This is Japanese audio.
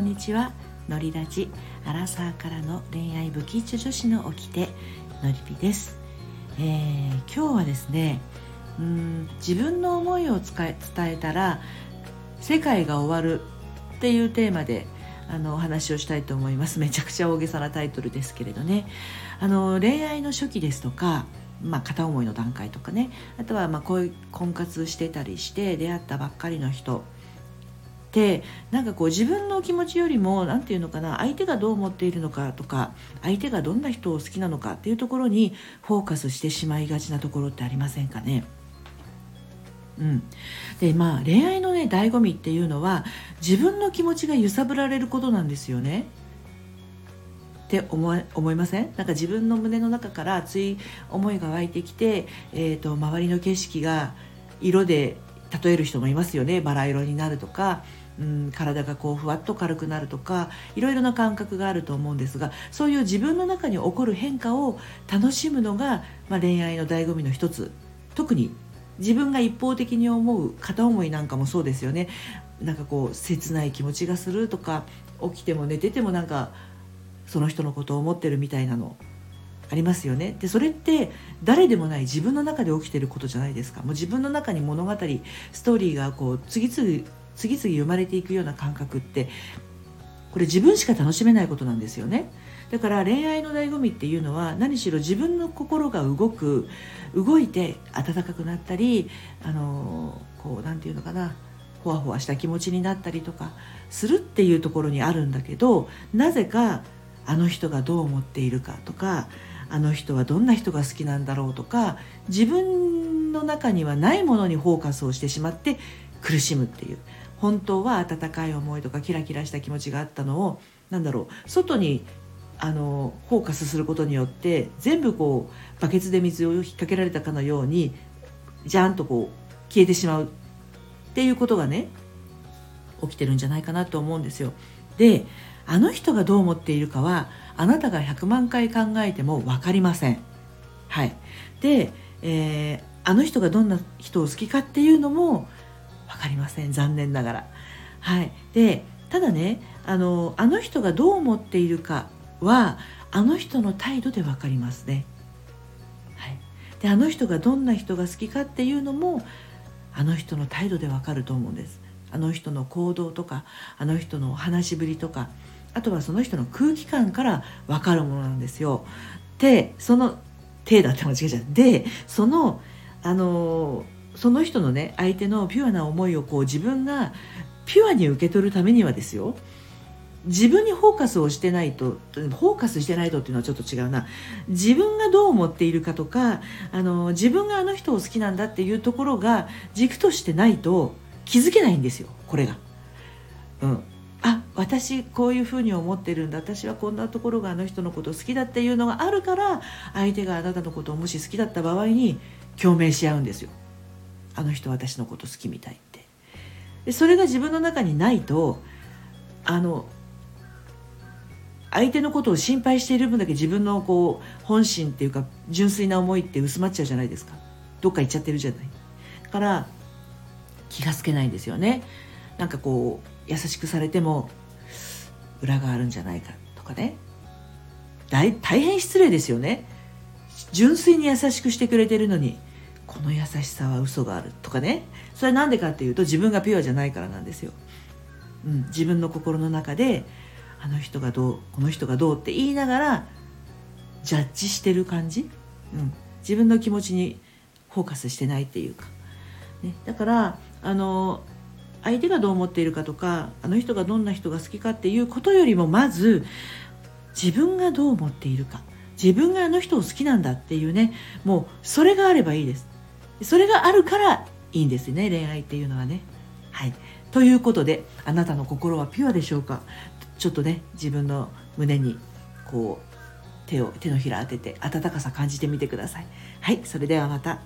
んにちは。のりラジアラサーからの恋愛不吉女子の掟のりぴです、えー、今日はですねうん自分の思いを伝えたら世界が終わるっていうテーマであのお話をしたいと思います。めちゃくちゃ大げさなタイトルですけれどね。あの恋愛の初期ですとかまあ、片思いの段階とかね。あとはまあこういう婚活してたりして出会ったばっかりの人。ってなんかこう自分の気持ちよりも何て言うのかな相手がどう思っているのかとか相手がどんな人を好きなのかっていうところにフォーカスしてしまいがちなところってありませんかね。うん、でまあ恋愛のね醍醐味っていうのは自分の気持ちが揺さぶられることなんですよね。って思思いません？なんか自分の胸の中から熱い思いが湧いてきて、えーと、周りの景色が色で例える人もいますよね。バラ色になるとか、うん、体がこうふわっと軽くなるとかいろいろな感覚があると思うんですがそういう自分の中に起こる変化を楽しむのが、まあ、恋愛の醍醐味の一つ。特に自分が一方的に思う片思いなんかもそうですよね。なんかこう切ない気持ちがするとか起きても寝ててもなんかその人のことを思ってるみたいなの。ありますよね。でそれって誰でもない自分の中で起きてることじゃないですか。もう自分の中に物語ストーリーがこう次々次々生まれていくような感覚ってこれ自分しか楽しめないことなんですよね。だから恋愛の醍醐味っていうのは何しろ自分の心が動く動いて温かくなったりあのこう何て言うのかなほわほわした気持ちになったりとかするっていうところにあるんだけどなぜかあの人がどう思っているかとかあの人はどんな人が好きなんだろうとか自分の中にはないものにフォーカスをしてしまって苦しむっていう本当は温かい思いとかキラキラした気持ちがあったのを何だろう外にあのフォーカスすることによって全部こうバケツで水を引っ掛けられたかのようにジャーンとこう消えてしまうっていうことがね起きてるんじゃないかなと思うんですよ。であの人がどう思っているかはあなたが100万回考えても分かりません。はい、で、えー、あの人がどんな人を好きかっていうのも分かりません残念ながら。はい、でただねあのあの人がどう思っているかはあの人の態度で分かりますね。はい、であの人がどんな人が好きかっていうのもあの人の態度で分かると思うんです。あの人の行動とかあの人の話しぶりとかあとはその人の空気感から分かるものなんですよ。でその「手だって間違えちゃうでそのあのその人のね相手のピュアな思いをこう自分がピュアに受け取るためにはですよ自分にフォーカスをしてないとフォーカスしてないとっていうのはちょっと違うな自分がどう思っているかとかあの自分があの人を好きなんだっていうところが軸としてないと気づけないんですよこれが。うん、私こういうふうに思ってるんだ私はこんなところがあの人のこと好きだっていうのがあるから相手があなたのことをもし好きだった場合に共鳴し合うんですよ。あの人私のこと好きみたいって。でそれが自分の中にないとあの相手のことを心配している分だけ自分のこう本心っていうか純粋な思いって薄まっちゃうじゃないですか。どっか行っちゃってるじゃない。だから気がつけないんですよね。なんかこう優しくされても裏があるんじゃないかとかね。大変失礼ですよね。純粋に優しくしてくれてるのにこの優しさは嘘があるとかね。それは何でかっていうと自分がピュアじゃないからなんですよ、うん、自分の心の中であの人がどうこの人がどうって言いながらジャッジしてる感じ、うん、自分の気持ちにフォーカスしてないっていうか、ね、だからあの相手がどう思っているかとかあの人がどんな人が好きかっていうことよりもまず自分がどう思っているか。自分があの人を好きなんだっていうねもうそれがあればいいです。それがあるからいいんですね恋愛っていうのはね。はい。ということであなたの心はピュアでしょうか。ちょっとね自分の胸にこう手を手のひら当てて温かさ感じてみてください。はい。それではまた。